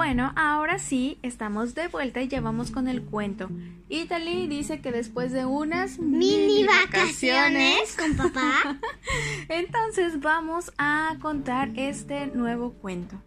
Bueno, ahora sí, estamos de vuelta y ya vamos con el cuento. Italy dice que después de unas Mini vacaciones con papá. entonces vamos a contar este nuevo cuento.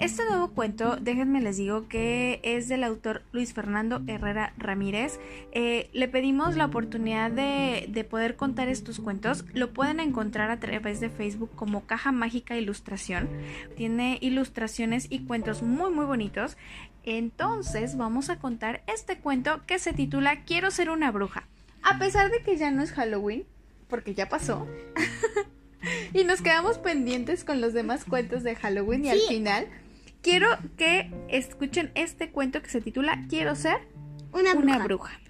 Este nuevo cuento, déjenme les digo que es del autor Luis Fernando Herrera Ramírez. Eh, le pedimos la oportunidad de, de poder contar estos cuentos. Lo pueden encontrar a través de Facebook como Caja Mágica Ilustración. Tiene ilustraciones y cuentos muy muy bonitos. Entonces vamos a contar este cuento que se titula Quiero ser una bruja. A pesar de que ya no es Halloween, porque ya pasó. y nos quedamos pendientes con los demás cuentos de Halloween y al final quiero que escuchen este cuento que se titula Quiero ser Una bruja. una bruja.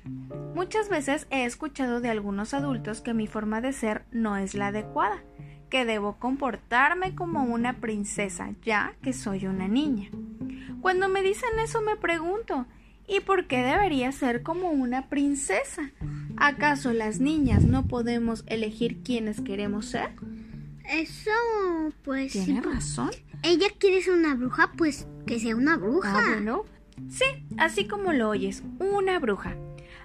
Muchas veces he escuchado de algunos adultos que mi forma de ser no es la adecuada, que debo comportarme como una princesa ya que soy una niña. Cuando me dicen eso me pregunto, ¿y por qué debería ser como una princesa? ¿Acaso las niñas no podemos elegir quiénes queremos ser? Eso, pues. Tiene razón. Ella quiere ser una bruja, pues que sea una bruja. Ah, bueno. Sí, así como lo oyes, una bruja.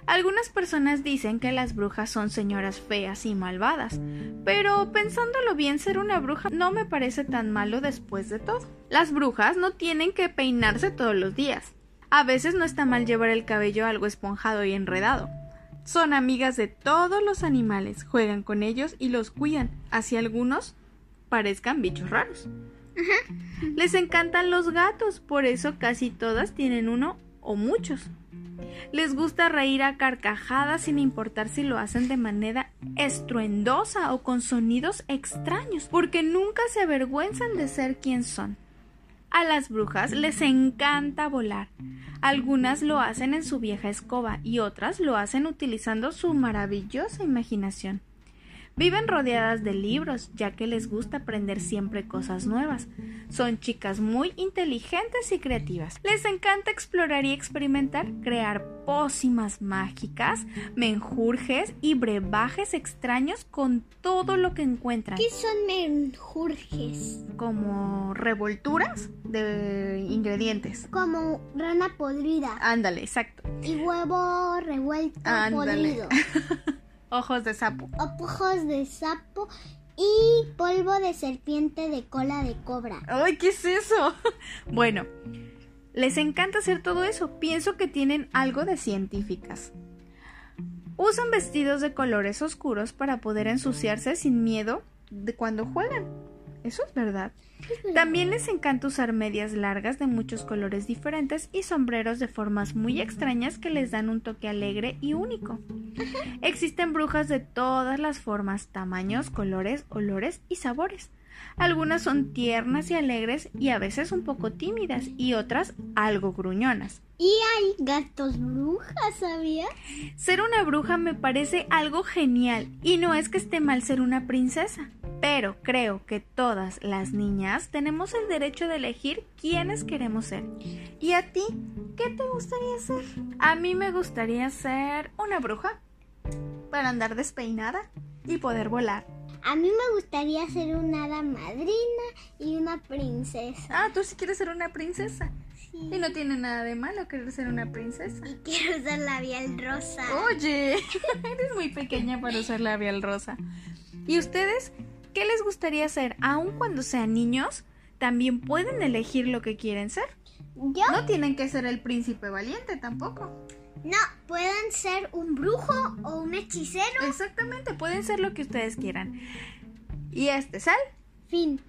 Algunas personas dicen que las brujas son señoras feas y malvadas, pero pensándolo bien, ser una bruja no me parece tan malo después de todo. Las brujas no tienen que peinarse todos los días. A veces no está mal llevar el cabello algo esponjado y enredado. Son amigas de todos los animales, juegan con ellos y los cuidan, así algunos parezcan bichos raros. Les encantan los gatos, por eso casi todas tienen uno o muchos. Les gusta reír a carcajadas sin importar si lo hacen de manera estruendosa o con sonidos extraños, porque nunca se avergüenzan de ser quien son. A las brujas les encanta volar. Algunas lo hacen en su vieja escoba y otras lo hacen utilizando su maravillosa imaginación. Viven rodeadas de libros, ya que les gusta aprender siempre cosas nuevas. Son chicas muy inteligentes y creativas. Les encanta explorar y experimentar, crear pócimas mágicas, menjurjes y brebajes extraños con todo lo que encuentran, ¿Qué son menjurjes? como revolturas de ingredientes. Como rana podrida Ándale, exacto. y huevo revuelto Ándale. podrido. Ojos de sapo. Ojos de sapo y polvo de serpiente de cola de cobra. ¡Ay, qué es eso! Bueno, les encanta hacer todo eso. Pienso que tienen algo de científicas. Usan vestidos de colores oscuros para poder ensuciarse sin miedo de cuando juegan. Eso es verdad. También les encanta usar medias largas de muchos colores diferentes y sombreros de formas muy extrañas que les dan un toque alegre y único. Existen brujas de todas las formas, tamaños, colores, olores y sabores. Algunas son tiernas y alegres y a veces un poco tímidas y otras algo gruñonas. Y hay gatos brujas, ¿sabías? Ser una bruja me parece algo genial y no es que esté mal ser una princesa, pero creo que todas las niñas tenemos el derecho de elegir quiénes queremos ser. ¿Y a ti qué te gustaría ser? A mí me gustaría ser una bruja para andar despeinada y poder volar. A mí me gustaría ser una hada madrina y una princesa. Ah, tú sí quieres ser una princesa. Sí. Y no tiene nada de malo querer ser una princesa. Y quiero usar labial rosa. Oye, eres muy pequeña para usar labial rosa. ¿Y ustedes qué les gustaría ser? Aun cuando sean niños, también pueden elegir lo que quieren ser. Yo No tienen que ser el príncipe valiente tampoco. no, pueden ser un brujo o un hechicero. Exactamente, pueden ser lo que ustedes quieran. Y este es el Fin.